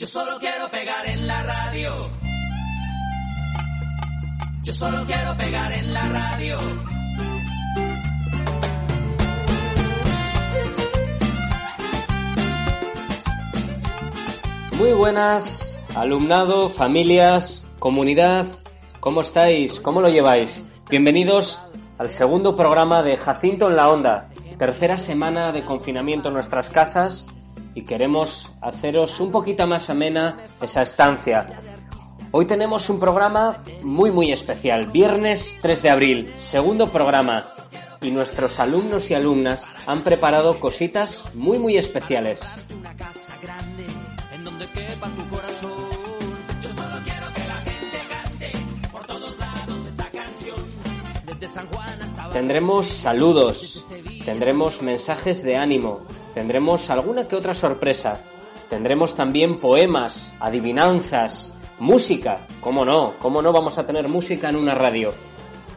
Yo solo quiero pegar en la radio. Yo solo quiero pegar en la radio. Muy buenas, alumnado, familias, comunidad, ¿cómo estáis? ¿Cómo lo lleváis? Bienvenidos al segundo programa de Jacinto en la Onda, tercera semana de confinamiento en nuestras casas y queremos haceros un poquito más amena esa estancia. Hoy tenemos un programa muy muy especial, viernes 3 de abril, segundo programa, y nuestros alumnos y alumnas han preparado cositas muy muy especiales. Tendremos saludos, tendremos mensajes de ánimo, tendremos alguna que otra sorpresa, tendremos también poemas, adivinanzas, música, cómo no, cómo no vamos a tener música en una radio.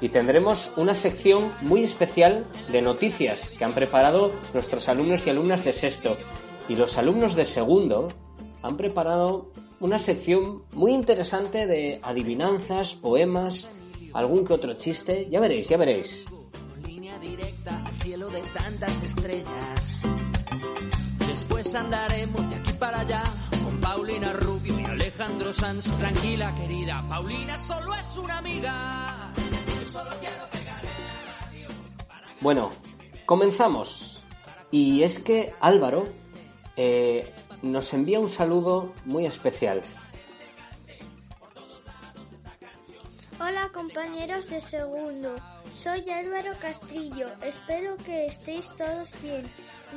Y tendremos una sección muy especial de noticias que han preparado nuestros alumnos y alumnas de sexto. Y los alumnos de segundo han preparado una sección muy interesante de adivinanzas, poemas, algún que otro chiste. Ya veréis, ya veréis. línea directa al cielo de tantas estrellas. Después andaremos de aquí para allá con Paulina Rubio y Alejandro Sanz. Tranquila, querida, Paulina solo es una amiga. Yo solo quiero pegar en radio. Bueno, comenzamos. Y es que Álvaro eh, nos envía un saludo muy especial. Hola compañeros de segundo, soy Álvaro Castrillo, espero que estéis todos bien.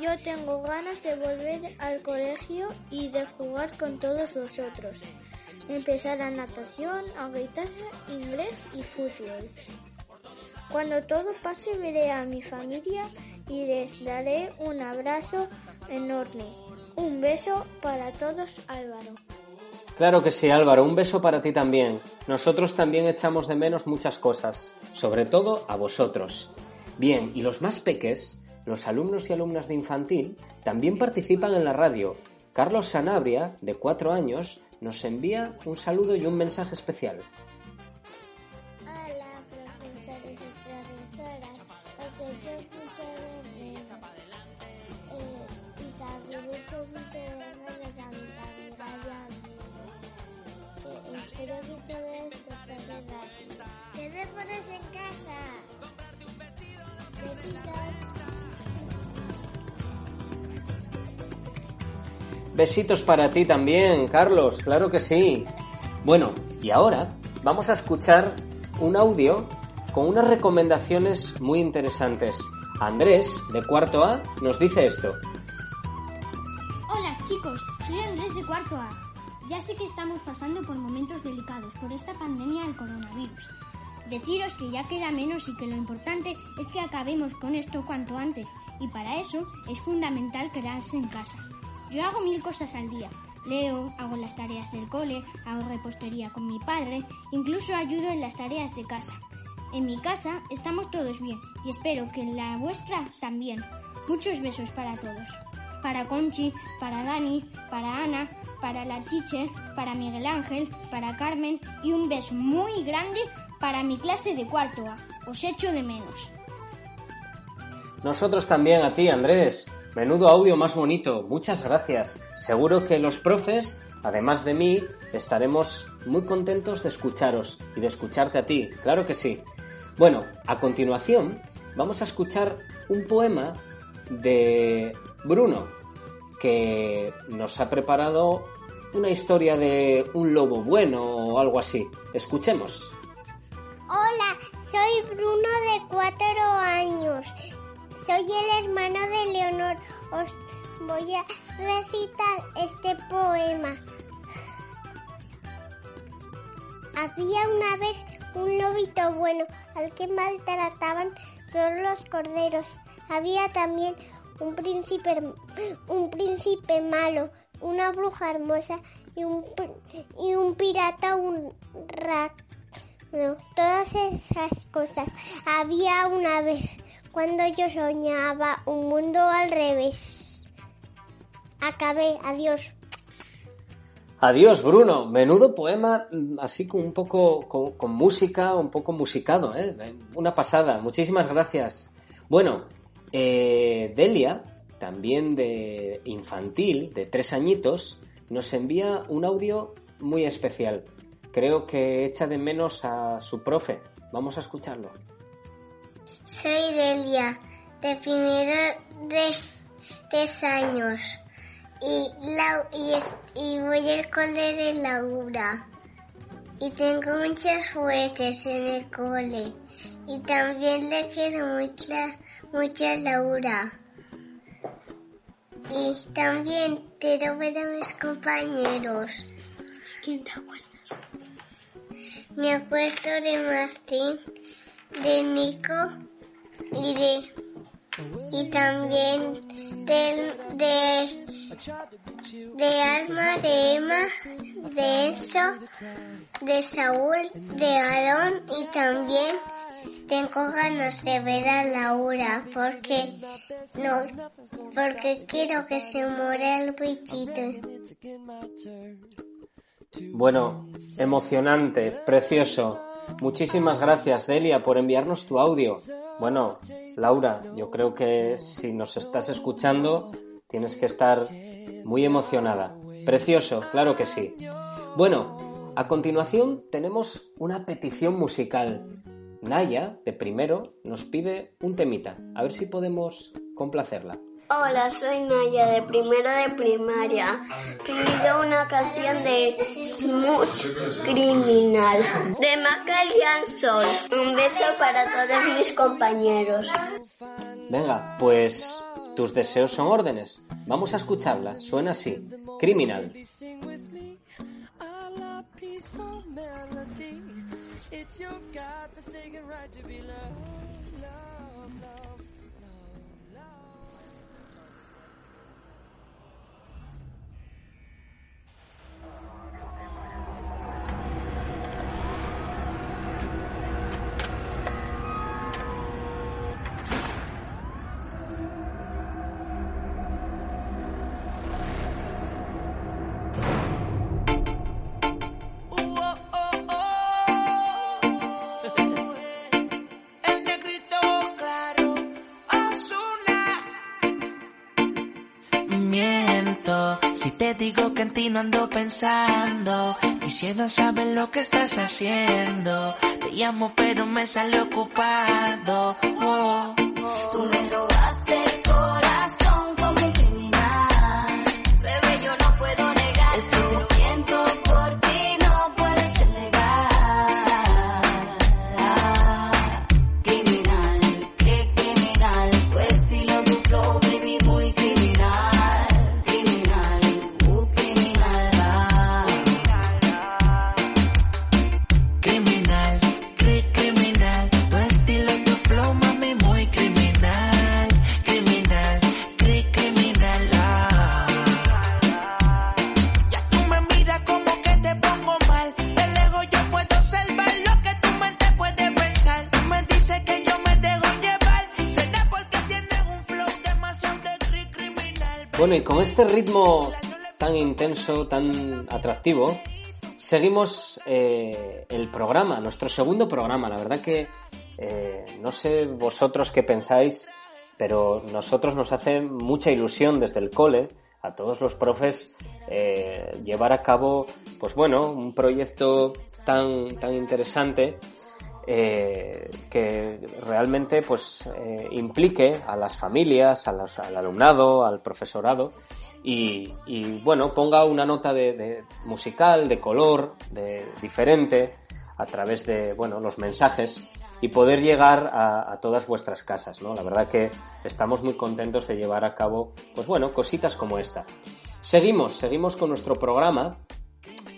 Yo tengo ganas de volver al colegio y de jugar con todos vosotros. Empezar a natación, a guitarra, inglés y fútbol. Cuando todo pase veré a mi familia y les daré un abrazo enorme. Un beso para todos Álvaro. Claro que sí, Álvaro, un beso para ti también. Nosotros también echamos de menos muchas cosas, sobre todo a vosotros. Bien, y los más peques, los alumnos y alumnas de infantil, también participan en la radio. Carlos Sanabria, de cuatro años, nos envía un saludo y un mensaje especial. Besitos. Para ti también, Carlos, claro que sí. Bueno, y ahora vamos a escuchar un audio con unas recomendaciones muy interesantes. Andrés, de cuarto A, nos dice esto. Hola chicos, soy Andrés de cuarto A. Ya sé que estamos pasando por momentos delicados por esta pandemia del coronavirus. Deciros que ya queda menos y que lo importante es que acabemos con esto cuanto antes y para eso es fundamental quedarse en casa. Yo hago mil cosas al día. Leo, hago las tareas del cole, hago repostería con mi padre, incluso ayudo en las tareas de casa. En mi casa estamos todos bien y espero que en la vuestra también. Muchos besos para todos. Para Conchi, para Dani, para Ana, para la teacher, para Miguel Ángel, para Carmen y un beso muy grande para mi clase de cuarto A. Os echo de menos. Nosotros también a ti, Andrés. Menudo audio más bonito. Muchas gracias. Seguro que los profes, además de mí, estaremos muy contentos de escucharos y de escucharte a ti. Claro que sí. Bueno, a continuación vamos a escuchar un poema de Bruno, que nos ha preparado una historia de un lobo bueno o algo así. Escuchemos. Hola, soy Bruno de cuatro años. Soy el hermano de Leonor. Os voy a recitar este poema. Había una vez un lobito bueno al que maltrataban todos los corderos. Había también un príncipe, un príncipe malo, una bruja hermosa y un, y un pirata, un rac. todas esas cosas había una vez cuando yo soñaba un mundo al revés. Acabé, adiós. Adiós, Bruno. Menudo poema, mm, así con un poco con, música, un poco musicado, ¿eh? Una pasada. Muchísimas gracias. Bueno, eh, Delia, también de infantil, de tres añitos, nos envía un audio muy especial. Creo que echa de menos a su profe. Vamos a escucharlo. Soy Delia, de primero de tres años. Y, voy al cole de Laura. Y tengo muchos juguetes en el cole. Y también le quiero mucho, mucho a Laura. Y también quiero ver a mis compañeros. ¿Quién te acuerdas? Me acuerdo de Martín, de Nico y de y también de, de, de Alma, de Emma, de Enzo, de Saúl, de Aarón y también tengo ganas de ver a Laura porque no porque quiero que se muera el bichito. Bueno, emocionante, precioso. Muchísimas gracias, Delia, por enviarnos tu audio. Bueno, Laura, yo creo que si nos estás escuchando, tienes que estar muy emocionada. Precioso, claro que sí. Bueno, a continuación tenemos una petición musical. Naya, de primero, nos pide un temita. A ver si podemos complacerla. Hola, soy Naya de primero de primaria. Pido una canción de Smooth Criminal de Macal Sol. Un beso para todos mis compañeros. Venga, pues tus deseos son órdenes. Vamos a escucharla. Suena así. Criminal. It's your God-forsaken right to be loved, loved, loved. Love, love. Ti no ando pensando. Quisiera saber lo que estás haciendo. Te llamo pero me sale ocupado. Este ritmo tan intenso, tan atractivo, seguimos eh, el programa, nuestro segundo programa. La verdad que eh, no sé vosotros qué pensáis, pero nosotros nos hace mucha ilusión desde el cole a todos los profes eh, llevar a cabo, pues bueno, un proyecto tan tan interesante que realmente pues implique a las familias, a los- al alumnado, al profesorado y, y, bueno ponga una nota de, de musical, de color, de diferente a través de bueno los mensajes y poder llegar a, a todas vuestras casas, ¿no? La verdad que estamos muy contentos de llevar a cabo, pues bueno, cositas como esta. Seguimos, seguimos con nuestro programa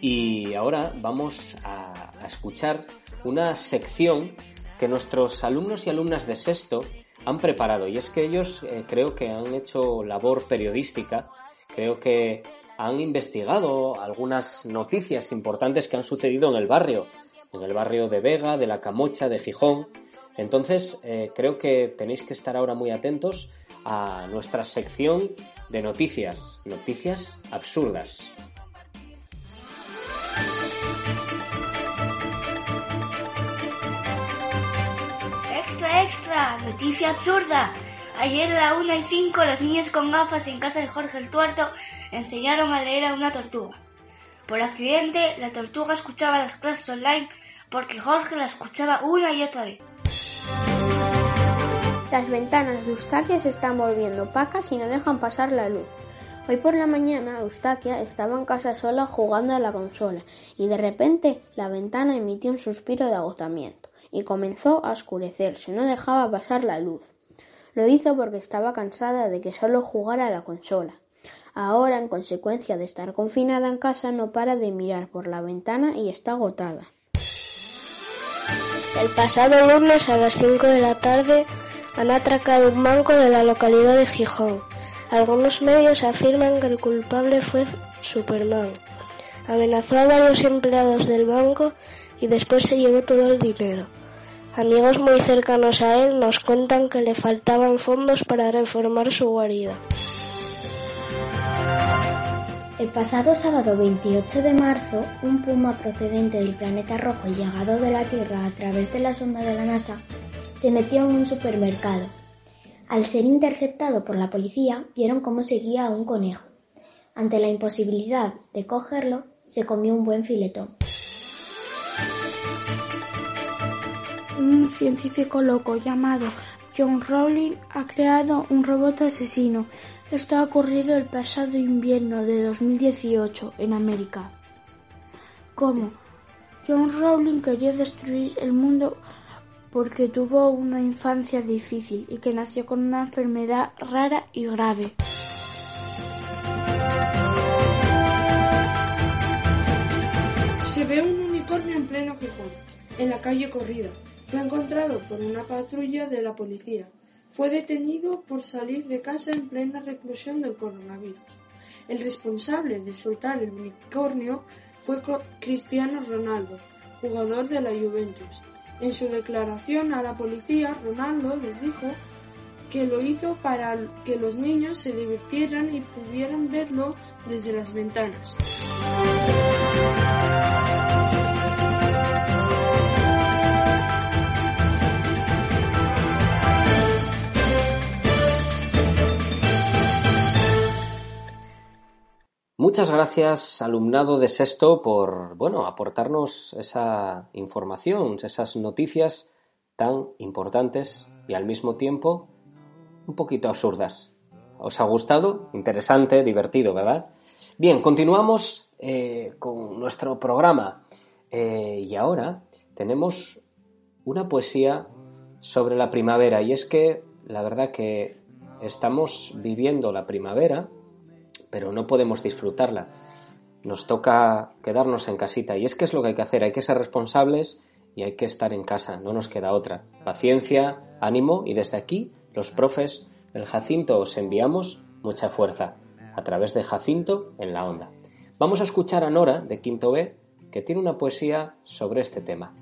y ahora vamos a, a escuchar una sección que nuestros alumnos y alumnas de sexto han preparado. Y es que ellos eh, creo que han hecho labor periodística, creo que han investigado algunas noticias importantes que han sucedido en el barrio, en el barrio de Vega, de La Camocha, de Gijón. Entonces, eh, creo que tenéis que estar ahora muy atentos a nuestra sección de noticias, noticias absurdas. Extra, extra, noticia absurda. Ayer a la 1 y 5 los niños con gafas en casa de Jorge el Tuerto enseñaron a leer a una tortuga. Por accidente, la tortuga escuchaba las clases online porque Jorge la escuchaba una y otra vez. Las ventanas de Eustaquia se están volviendo opacas y no dejan pasar la luz. Hoy por la mañana Eustaquia estaba en casa sola jugando a la consola y de repente la ventana emitió un suspiro de agotamiento y comenzó a oscurecerse, no dejaba pasar la luz. Lo hizo porque estaba cansada de que solo jugara a la consola. Ahora, en consecuencia de estar confinada en casa, no para de mirar por la ventana y está agotada. El pasado lunes a las 5 de la tarde han atracado un banco de la localidad de Gijón. Algunos medios afirman que el culpable fue Superman. Amenazó a varios empleados del banco y después se llevó todo el dinero. Amigos muy cercanos a él nos cuentan que le faltaban fondos para reformar su guarida. El pasado sábado 28 de marzo, un puma procedente del planeta rojo y llegado de la Tierra a través de la sonda de la NASA se metió en un supermercado. Al ser interceptado por la policía, vieron cómo seguía a un conejo. Ante la imposibilidad de cogerlo, se comió un buen filetón. Un científico loco llamado John Rowling ha creado un robot asesino. Esto ha ocurrido el pasado invierno de 2018 en América. ¿Cómo? John Rowling quería destruir el mundo porque tuvo una infancia difícil y que nació con una enfermedad rara y grave. Se ve un unicornio en pleno Gijón, en la calle Corrida. Fue encontrado por una patrulla de la policía. Fue detenido por salir de casa en plena reclusión del coronavirus. El responsable de soltar el unicornio fue Cristiano Ronaldo, jugador de la Juventus. En su declaración a la policía, Ronaldo les dijo que lo hizo para que los niños se divirtieran y pudieran verlo desde las ventanas. Muchas gracias, alumnado de sexto, por bueno, aportarnos esa información, esas noticias tan importantes y al mismo tiempo un poquito absurdas. ¿Os ha gustado? Interesante, divertido, ¿verdad? Bien, continuamos eh, con nuestro programa. Eh, y ahora tenemos una poesía sobre la primavera. Y es que la verdad que estamos viviendo la primavera pero no podemos disfrutarla. Nos toca quedarnos en casita y es que es lo que hay que hacer, hay que ser responsables y hay que estar en casa, no nos queda otra. Paciencia, ánimo y desde aquí los profes del Jacinto os enviamos mucha fuerza a través de Jacinto en la onda. Vamos a escuchar a Nora de Quinto B que tiene una poesía sobre este tema.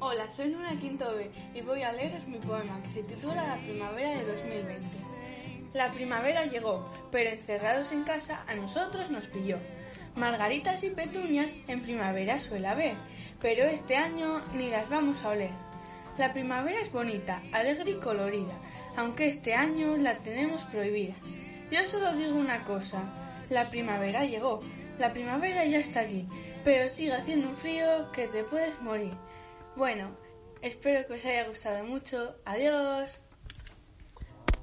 Hola, soy Nora Quinto B y voy a leeros mi poema que se titula La primavera de 2020. La primavera llegó, pero encerrados en casa a nosotros nos pilló. Margaritas y petuñas en primavera suele haber, pero este año ni las vamos a oler. La primavera es bonita, alegre y colorida, aunque este año la tenemos prohibida. Yo solo digo una cosa, la primavera llegó, la primavera ya está aquí, pero sigue haciendo un frío que te puedes morir. Bueno, espero que os haya gustado mucho. Adiós.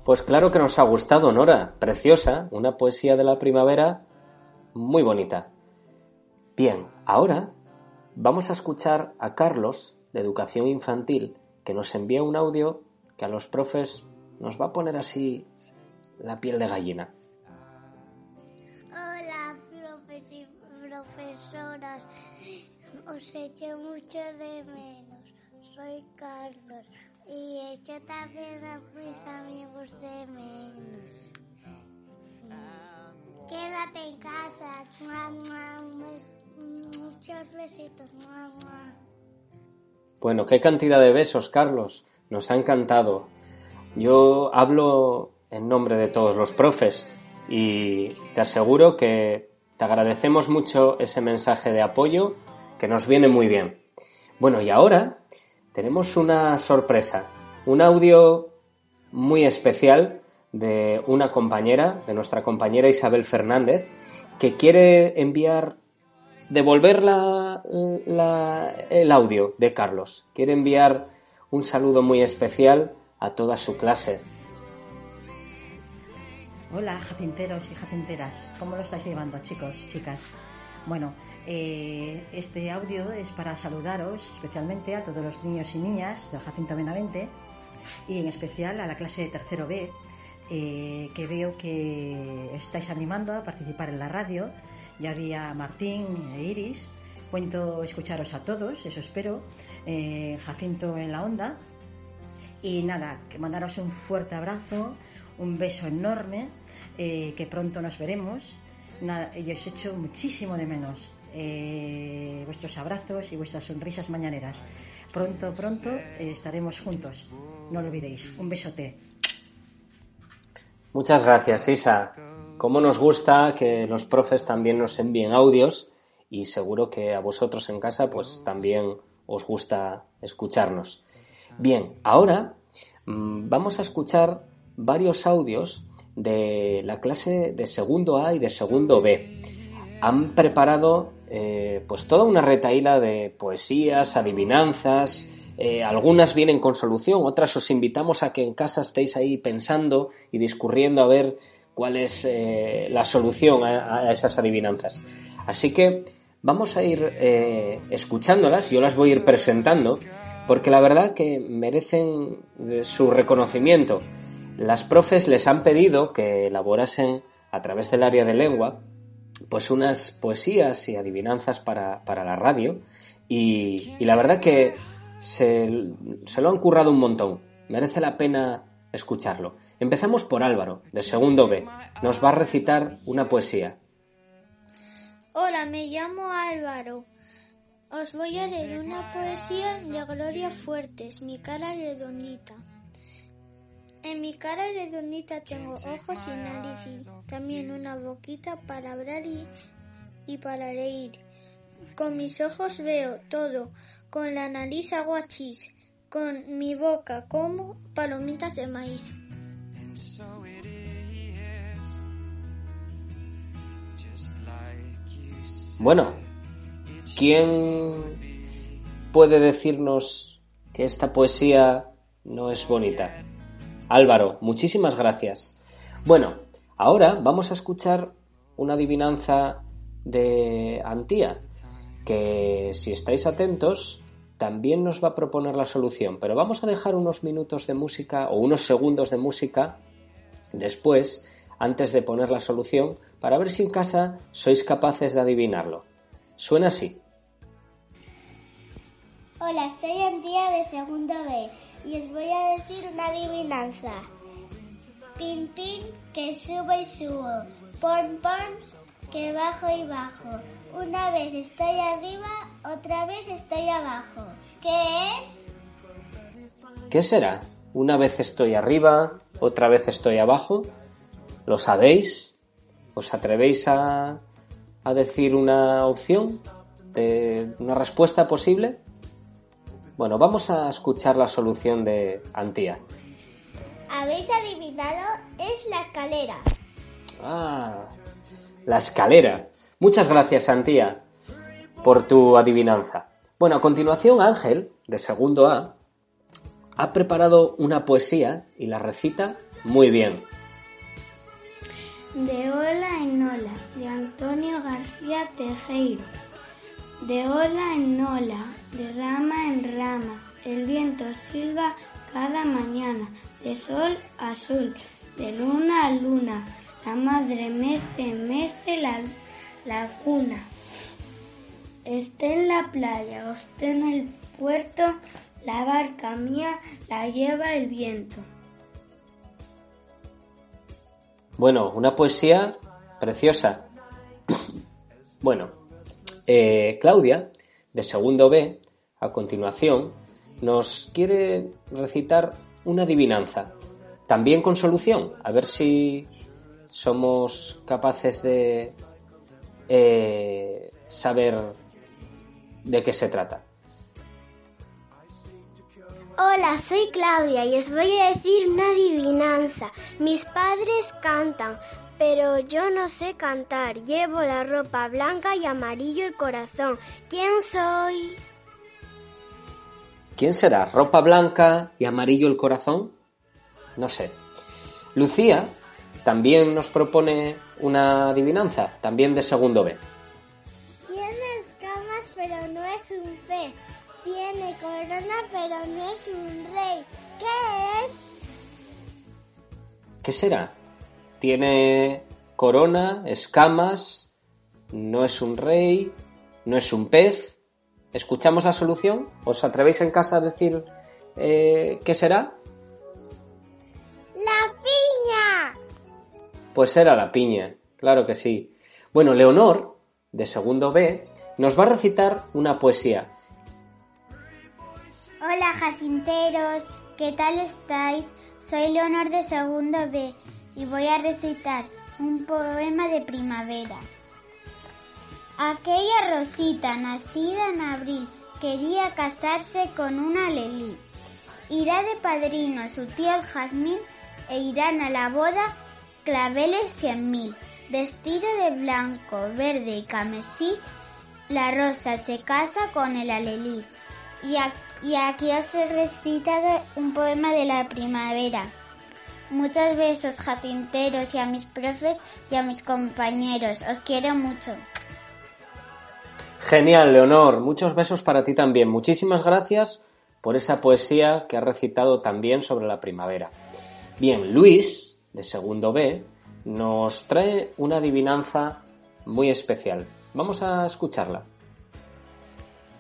Pues claro que nos ha gustado, Nora. Preciosa, una poesía de la primavera muy bonita. Bien, ahora vamos a escuchar a Carlos, de Educación Infantil, que nos envía un audio que a los profes nos va a poner así la piel de gallina. Hola, profes y profesoras. Os echo mucho de menos. Soy Carlos y echo también a mis amigos de menos. Quédate en casa. Bes- Muchos besitos. Mua. Bueno, qué cantidad de besos, Carlos. Nos ha encantado. Yo hablo en nombre de todos los profes y te aseguro que te agradecemos mucho ese mensaje de apoyo que nos viene muy bien. Bueno, y ahora tenemos una sorpresa, un audio muy especial de una compañera, de nuestra compañera Isabel Fernández, que quiere enviar devolver la- la- el audio de Carlos. Quiere enviar un saludo muy especial a toda su clase. Hola, jacinteros y jacinteras. ¿Cómo lo estáis llevando, chicos, chicas? Bueno, eh, este audio es para saludaros especialmente a todos los niños y niñas del Jacinto Benavente y en especial a la clase de tercero B, eh, que veo que estáis animando a participar en la radio. Ya había Martín e Iris. Cuento escucharos a todos, eso espero. Eh, Jacinto en la onda. Y nada, que mandaros un fuerte abrazo, un beso enorme, que pronto nos veremos. Nada, y os echo muchísimo de menos eh, vuestros abrazos y vuestras sonrisas mañaneras. Pronto, pronto eh, estaremos juntos. No lo olvidéis. Un besote. Muchas gracias, Isa. Cómo nos gusta que los profes también nos envíen audios y seguro que a vosotros en casa pues también os gusta escucharnos. Bien, ahora mm, vamos a escuchar varios audios de la clase de segundo A y de segundo B. Han preparado eh, pues toda una retaíla de poesías, adivinanzas, eh, algunas vienen con solución, otras os invitamos a que en casa estéis ahí pensando y discurriendo a ver cuál es eh, la solución a, a esas adivinanzas. Así que vamos a ir escuchándolas, yo las voy a ir presentando, porque la verdad que merecen su reconocimiento. Las profes les han pedido que elaborasen a través del área de lengua pues unas poesías y adivinanzas para, para la radio y, la verdad que se, se lo han currado un montón. Merece la pena escucharlo. Empezamos por Álvaro, de segundo B. Nos va a recitar una poesía. Hola, me llamo Álvaro. Os voy a leer una poesía de Gloria Fuertes, mi cara redondita. En mi cara redondita tengo ojos y nariz y también una boquita para hablar y, y para reír. Con mis ojos veo todo, con la nariz hago achís, con mi boca como palomitas de maíz. Bueno, ¿quién puede decirnos que esta poesía no es bonita? Álvaro, muchísimas gracias. Bueno, ahora vamos a escuchar una adivinanza de Antía, que si estáis atentos también nos va a proponer la solución, pero vamos a dejar unos minutos de música o unos segundos de música después, antes de poner la solución, para ver si en casa sois capaces de adivinarlo. Suena así. Hola, soy Antía de segundo B y os voy a decir una adivinanza. Pin, pin, que subo y subo. Pon, pon, que bajo y bajo. Una vez estoy arriba, otra vez estoy abajo. ¿Qué es? ¿Qué será? Una vez estoy arriba, otra vez estoy abajo. ¿Lo sabéis? ¿Os atrevéis a, a decir una opción? ¿Una respuesta posible? Bueno, vamos a escuchar la solución de Antía. ¿Habéis adivinado? Es la escalera. Ah, la escalera. Muchas gracias, Antía, por tu adivinanza. Bueno, a continuación, Ángel, de segundo A, ha preparado una poesía y la recita muy bien. De ola en ola, de Antonio García Tejero. De ola en ola, de rama en rama, El viento silba cada mañana, de sol a sol, de luna a luna. La madre mece, mece la laguna. Esté en la playa o esté en el puerto, la barca mía la lleva el viento. Bueno, una poesía preciosa. bueno, eh, Claudia, de segundo B, a continuación, nos quiere recitar una adivinanza, también con solución, a ver si somos capaces de eh, saber de qué se trata. Hola, soy Claudia y os voy a decir una adivinanza. Mis padres cantan, pero yo no sé cantar. Llevo la ropa blanca y amarillo el corazón. ¿Quién soy? ¿Quién será? ¿Ropa blanca y amarillo el corazón? No sé. Lucía también nos propone una adivinanza, también de segundo B. Tiene escamas, pero no es un pez. Tiene corona, pero no es un rey. ¿Qué es? ¿Qué será? Tiene corona, escamas, no es un rey, no es un pez. ¿Escuchamos la solución? ¿Os atrevéis en casa a decir eh, qué será? ¡La piña! Pues era la piña, claro que sí. Bueno, Leonor, de segundo B, nos va a recitar una poesía. Hola jacinteros, ¿qué tal estáis? Soy Leonor de segundo B y voy a recitar un poema de primavera. Aquella Rosita, nacida en abril, quería casarse con una Lelí. Irá de padrino su tío el jazmín e irán a la boda claveles cien mil. Vestido de blanco, verde y camesí, la rosa se casa con el alelí. Y aquí os he recitado un poema de la primavera. Muchos besos jacinteros y a mis profes y a mis compañeros. Os quiero mucho. Genial, Leonor. Muchos besos para ti también. Muchísimas gracias por esa poesía que has recitado también sobre la primavera. Bien, Luis, de segundo B, nos trae una adivinanza muy especial. Vamos a escucharla.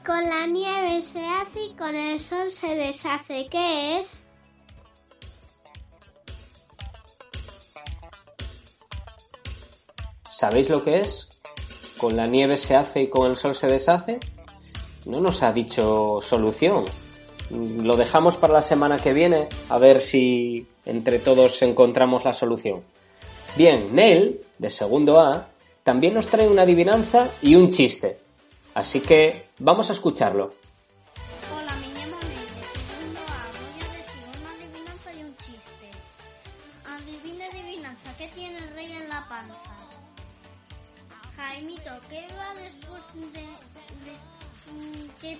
Con la nieve se hace y con el sol se deshace. ¿Qué es? ¿Sabéis lo que es? Con la nieve se hace y con el sol se deshace. No nos ha dicho solución. Lo dejamos para la semana que viene a ver si entre todos encontramos la solución. Bien, Nel, de segundo A, también nos trae una adivinanza y un chiste. Así que vamos a escucharlo.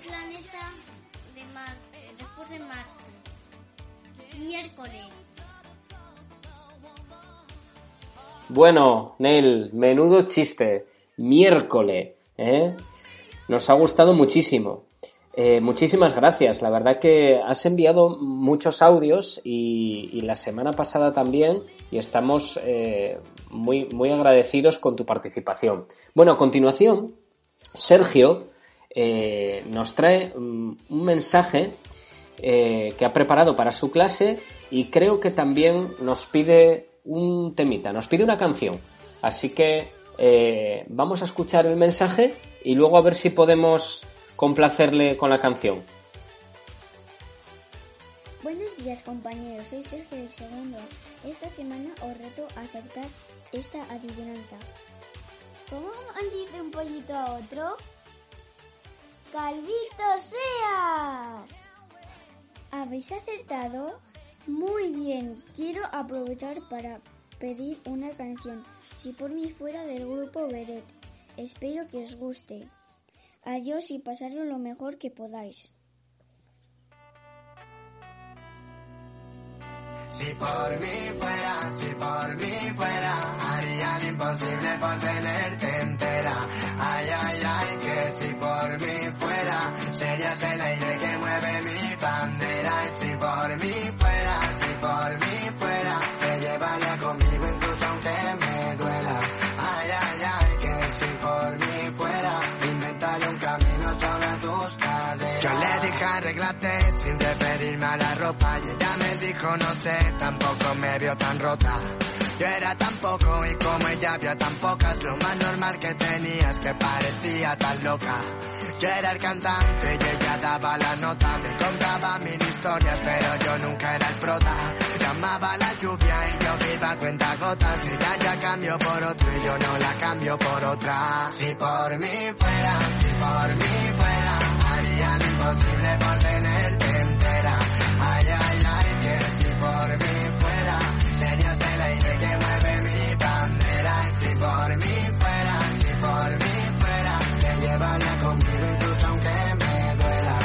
Planeta de Marte? Después de Marte. Miércoles. Bueno, Nel, menudo chiste. Miércoles, ¿eh? Nos ha gustado muchísimo. Eh, muchísimas gracias. La verdad que has enviado muchos audios y, y la semana pasada también y estamos eh, muy, muy agradecidos con tu participación. Bueno, a continuación, Sergio eh, nos trae mm, un mensaje eh, que ha preparado para su clase y creo que también nos pide un temita, nos pide una canción. Así que eh, vamos a escuchar el mensaje y luego a ver si podemos complacerle con la canción. Buenos días compañeros, soy Sergio del segundo. Esta semana os reto a acertar esta adivinanza. ¿Cómo dice un pollito a otro? ¡Calvito seas! ¿Habéis acertado? Muy bien, quiero aprovechar para pedir una canción, si por mí fuera del grupo Beret. Espero que os guste. Adiós y pasarlo lo mejor que podáis. Si por mí fuera, si por mí fuera, haría lo imposible por tenerte entera. Ay, ay, ay, que si por mí fuera, serías el aire que mueve mi bandera. Si por mí fuera, si por mí fuera, te llevaría conmigo ella me dijo no sé, tampoco me vio tan rota. Yo era tan poco y como ella había tan pocas, lo más normal que tenía es que parecía tan loca. Yo era el cantante y ella daba la nota, me contaba mil historias, pero yo nunca era el prota. Llamaba la lluvia y yo viva cuenta gotas, y ella ya cambió por otro y yo no la cambio por otra. Si por mí fuera, si por mí fuera, haría lo imposible por tenerte por mí fuera, serías el aire que mueve mi bandera. Si por mí fuera, si por mí fuera, te llevaría conmigo incluso aunque me duela.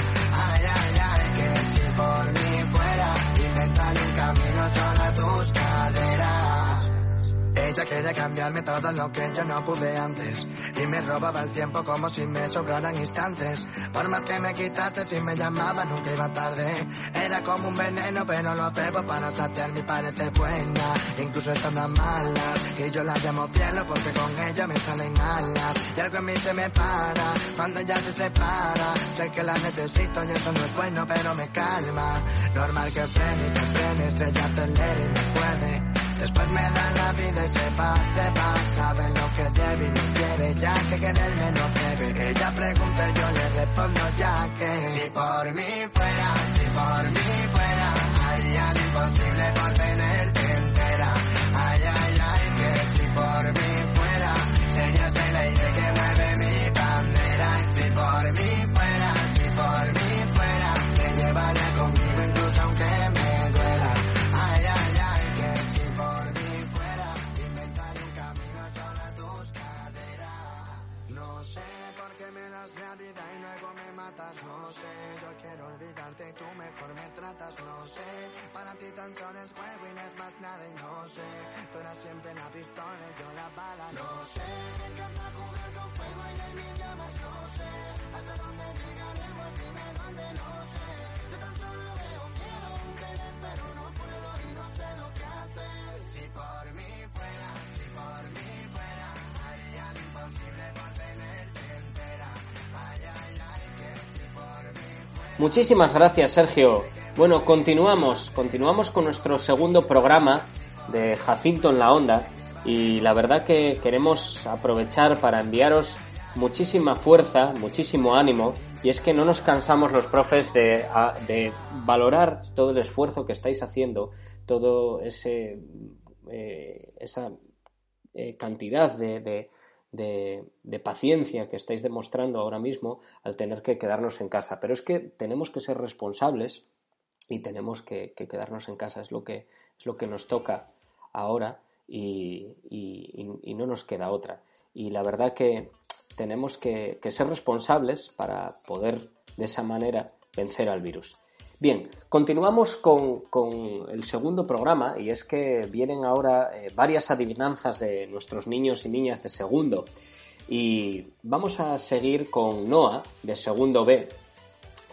Ay, ay, ay, que si por mí fuera, inventaría un camino caderas. Ella quería cambiarme todo lo que yo no pude antes. Y me robaba el tiempo como si me sobraran instantes. Por más que me quitase si me llamaba nunca iba tarde. Era como un veneno pero lo bebo para saciar mi parece buena. Incluso estando malas Y yo la llamo cielo porque con ella me salen alas. Y algo en mí se me para cuando ella se separa. Sé que la necesito y eso no es bueno pero me calma. Normal que frene que frene Ella acelera y me puede Después me da la vida y se va, se va. Sabe lo que debe y no quiere Ya que quererme no debe. Ella pregunta y yo le respondo ya que. Si por mí fuera, si por mí fuera Haría lo imposible por tenerte entera. Ay, ay, ay, que si por mí fuera Serías el aire que mueve mi bandera. Si por mí fuera, No sé, yo quiero olvidarte y tú mejor me tratas No sé, para ti tan solo es juego y no es más nada y no sé. Tú eras siempre la pistola y yo la bala No sé, me encanta jugar con fuego y de mil llamas No sé, hasta dónde llegaremos, dime dónde no sé. Yo tan solo veo miedo, un querer pero no puedo y no sé lo que hacer. Si por mí fuera, si por mí fuera Haría lo imposible por tenerte entera Ay, ay, ay, Muchísimas gracias, Sergio. Bueno, continuamos, continuamos con nuestro segundo programa de Jacinto en la Onda y la verdad que queremos aprovechar para enviaros muchísima fuerza, muchísimo ánimo y es que no nos cansamos los profes de, de valorar todo el esfuerzo que estáis haciendo, todo ese eh, esa eh, cantidad de- de- de paciencia que estáis demostrando ahora mismo al tener que quedarnos en casa. Pero es que tenemos que ser responsables y tenemos que, que quedarnos en casa. Es lo que, es lo que nos toca ahora y, y- no nos queda otra. Y la verdad que tenemos que, que ser responsables para poder de esa manera vencer al virus. Bien, continuamos con, con el segundo programa y es que vienen ahora eh, varias adivinanzas de nuestros niños y niñas de segundo y vamos a seguir con Noah de segundo B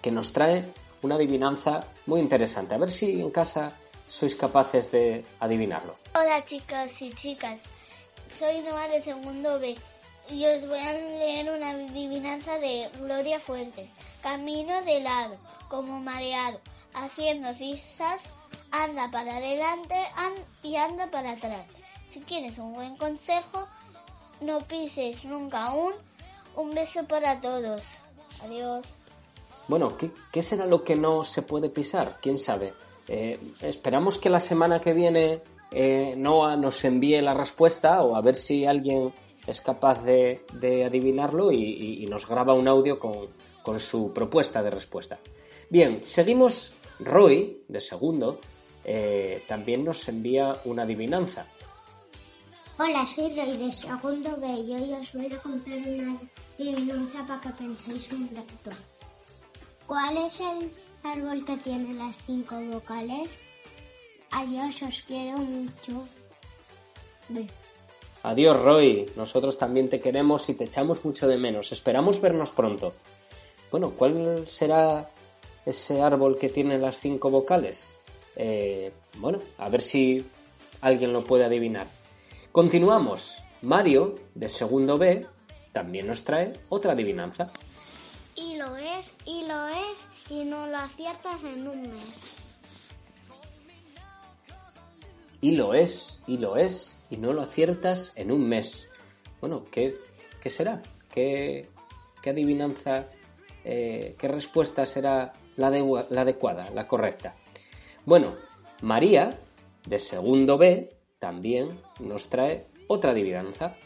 que nos trae una adivinanza muy interesante. A ver si en casa sois capaces de adivinarlo. Hola chicos y chicas, soy Noa de segundo B y os voy a leer una adivinanza de Gloria Fuertes. Camino de lado, como mareado, haciendo zigzags, anda para adelante an- y anda para atrás. Si quieres un buen consejo, no pises nunca aún. Un beso para todos. Adiós. Bueno, ¿qué, qué será lo que no se puede pisar? ¿Quién sabe? Eh, esperamos que la semana que viene eh, Noah nos envíe la respuesta o a ver si alguien es capaz de, de adivinarlo y, nos graba un audio con, con su propuesta de respuesta. Bien, seguimos. Roy, de segundo, eh, también nos envía una adivinanza. Hola, soy Roy de segundo B y os voy a contar una adivinanza para que penséis un rato. ¿Cuál es el árbol que tiene las cinco vocales? Adiós, os quiero mucho. Ve. Adiós, Roy. Nosotros también te queremos y te echamos mucho de menos. Esperamos vernos pronto. Bueno, ¿cuál será ese árbol que tiene las cinco vocales? Eh, bueno, a ver si alguien lo puede adivinar. Continuamos. Mario, de segundo B, también nos trae otra adivinanza. Y lo es, y lo es, y no lo aciertas en un mes. Y lo es, y lo es, y no lo aciertas en un mes. Bueno, ¿qué, qué será? ¿Qué, qué adivinanza, eh, qué respuesta será la, la adecuada, la correcta? Bueno, María, de segundo B, también nos trae otra adivinanza.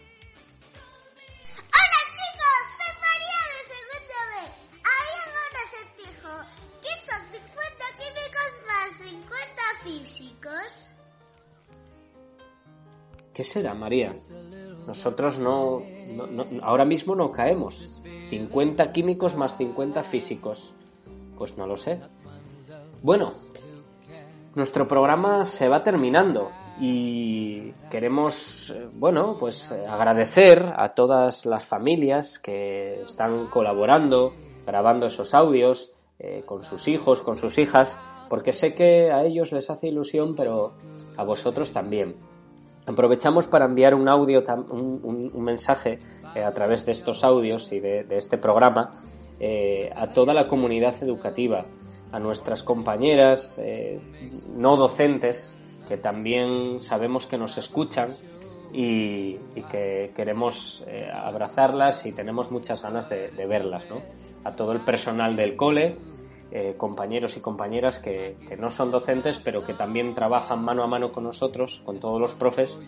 ¿Qué será, María? Nosotros no, no- no- ahora mismo no caemos. 50 químicos más 50 físicos. Pues no lo sé. Bueno, nuestro programa se va terminando y queremos, eh, bueno, pues eh, agradecer a todas las familias que están colaborando, grabando esos audios eh, con sus hijos, con sus hijas, porque sé que a ellos les hace ilusión, pero a vosotros también. Aprovechamos para enviar un audio, un, mensaje eh, a través de estos audios y de, este programa eh, a toda la comunidad educativa, a nuestras compañeras eh, no docentes que también sabemos que nos escuchan y, que queremos abrazarlas y tenemos muchas ganas de verlas, ¿no? A todo el personal del cole, eh, compañeros y compañeras que, no son docentes, pero que también trabajan mano a mano con nosotros, con todos los profes,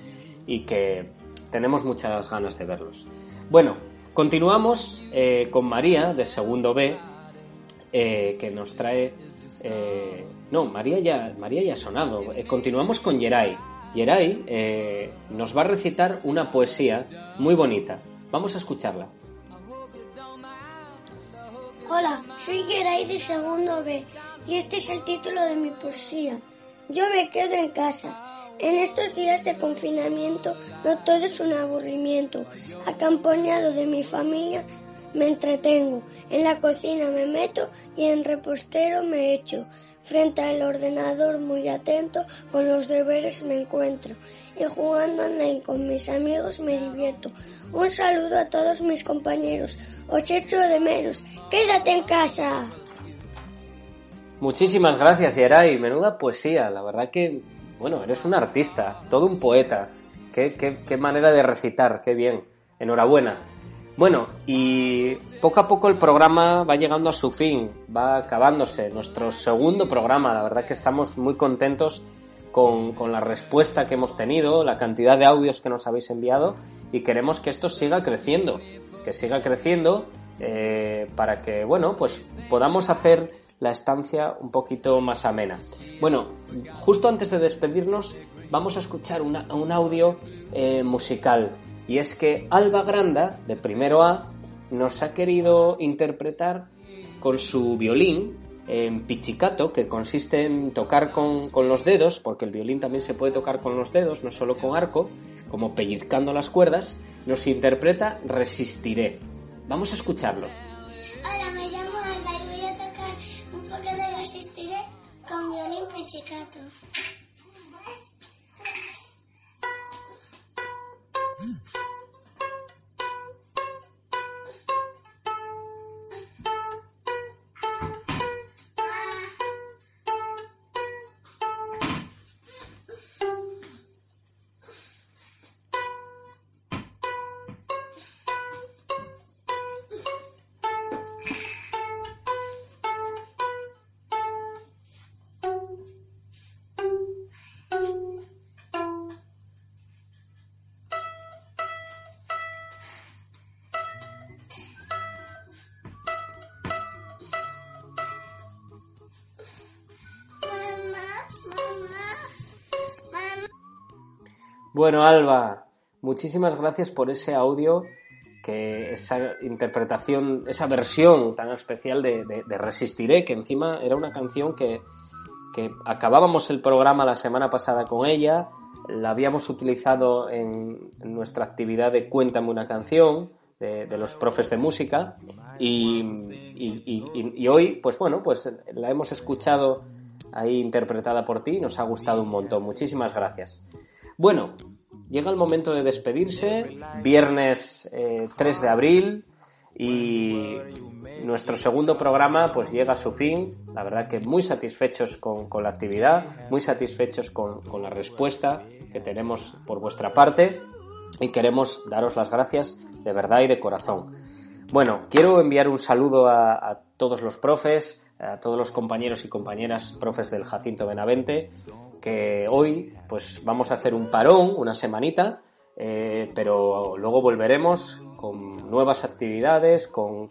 y que tenemos muchas ganas de verlos. Bueno, continuamos eh, con María, de segundo B, eh, que nos trae... no, María ya, María ya ha sonado. Continuamos con Yeray. Yeray nos va a recitar una poesía muy bonita. Vamos a escucharla. Hola, soy Geray de segundo B y este es el título de mi poesía. Yo me quedo en casa. En estos días de confinamiento no todo es un aburrimiento. Acompañado de mi familia me entretengo. En la cocina me meto y en repostero me echo. Frente al ordenador muy atento con los deberes me encuentro y jugando online con mis amigos me divierto. Un saludo a todos mis compañeros. Os echo de menos. Quédate en casa. Muchísimas gracias, Yeray. Menuda poesía. La verdad que, bueno, eres un artista, todo un poeta. Qué, qué- qué manera de recitar, qué bien. Enhorabuena. Bueno, y poco a poco el programa va llegando a su fin, va acabándose. Nuestro segundo programa, la verdad que estamos muy contentos con, con la respuesta que hemos tenido, la cantidad de audios que nos habéis enviado y queremos que esto siga creciendo, que siga creciendo eh, para que, bueno, pues podamos hacer la estancia un poquito más amena. Bueno, justo antes de despedirnos, vamos a escuchar una- un audio eh, musical. Y es que Alba Granda, de primero A, nos ha querido interpretar con su violín en pizzicato, que consiste en tocar con, con los dedos, porque el violín también se puede tocar con los dedos, no solo con arco, como pellizcando las cuerdas, nos interpreta Resistiré. Vamos a escucharlo. Hola, me llamo Alba y voy a tocar un poco de Resistiré con violín pizzicato. Bueno, Alba, muchísimas gracias por ese audio, que esa interpretación, esa versión tan especial de, Resistiré, que encima era una canción que, acabábamos el programa la semana pasada con ella, la habíamos utilizado en, en nuestra actividad de Cuéntame una canción, de, los profes de música y, y, hoy, pues bueno, pues la hemos escuchado ahí interpretada por ti y nos ha gustado un montón. Muchísimas gracias. Bueno, llega el momento de despedirse, viernes 3 eh, de abril y nuestro segundo programa pues llega a su fin. La verdad que muy satisfechos con, la actividad, muy satisfechos con, la respuesta que tenemos por vuestra parte y queremos daros las gracias de verdad y de corazón. Bueno, quiero enviar un saludo a, todos los profes, a todos los compañeros y compañeras profes del Jacinto Benavente, que hoy pues vamos a hacer un parón, una semanita, eh, pero luego volveremos con nuevas actividades, con,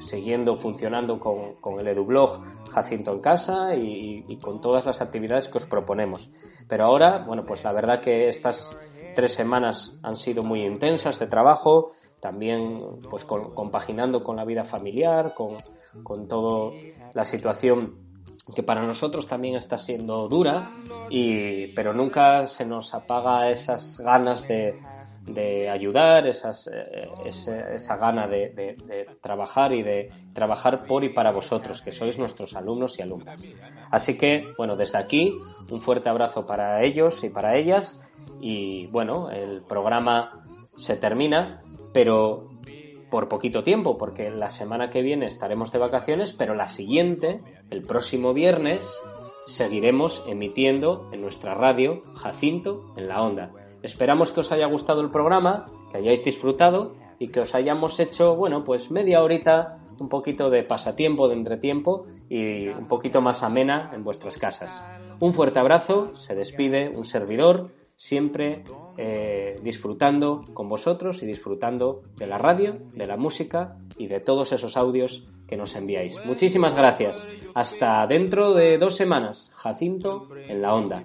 siguiendo funcionando con, el EduBlog Jacinto en casa y, con todas las actividades que os proponemos. Pero ahora, bueno, pues la verdad que estas tres semanas han sido muy intensas de trabajo, también pues compaginando con la vida familiar, con, con toda la situación que para nosotros también está siendo dura, y, pero nunca se nos apaga esas ganas de, de ayudar, esas, eh, esa, gana de, trabajar y de trabajar por y para vosotros, que sois nuestros alumnos y alumnas. Así que, bueno, desde aquí, un fuerte abrazo para ellos y para ellas. Y bueno, el programa se termina, pero por poquito tiempo, porque la semana que viene estaremos de vacaciones, pero la siguiente, el próximo viernes, seguiremos emitiendo en nuestra radio Jacinto en la Onda. Esperamos que os haya gustado el programa, que hayáis disfrutado y que os hayamos hecho, bueno, pues media horita, un poquito de pasatiempo, de entretiempo y un poquito más amena en vuestras casas. Un fuerte abrazo, se despide un servidor, siempre eh, disfrutando con vosotros y disfrutando de la radio, de la música y de todos esos audios que nos enviáis. Muchísimas gracias. Hasta dentro de dos semanas. Jacinto en la onda.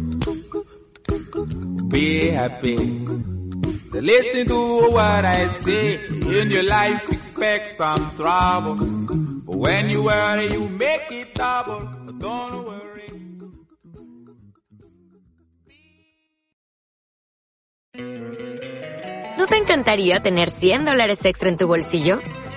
Be happy. Listen to what I say. In your life, expect some trouble. But when you worry, you make it double. Don't worry. ¿No te encantaría tener 100 dólares extra en tu bolsillo?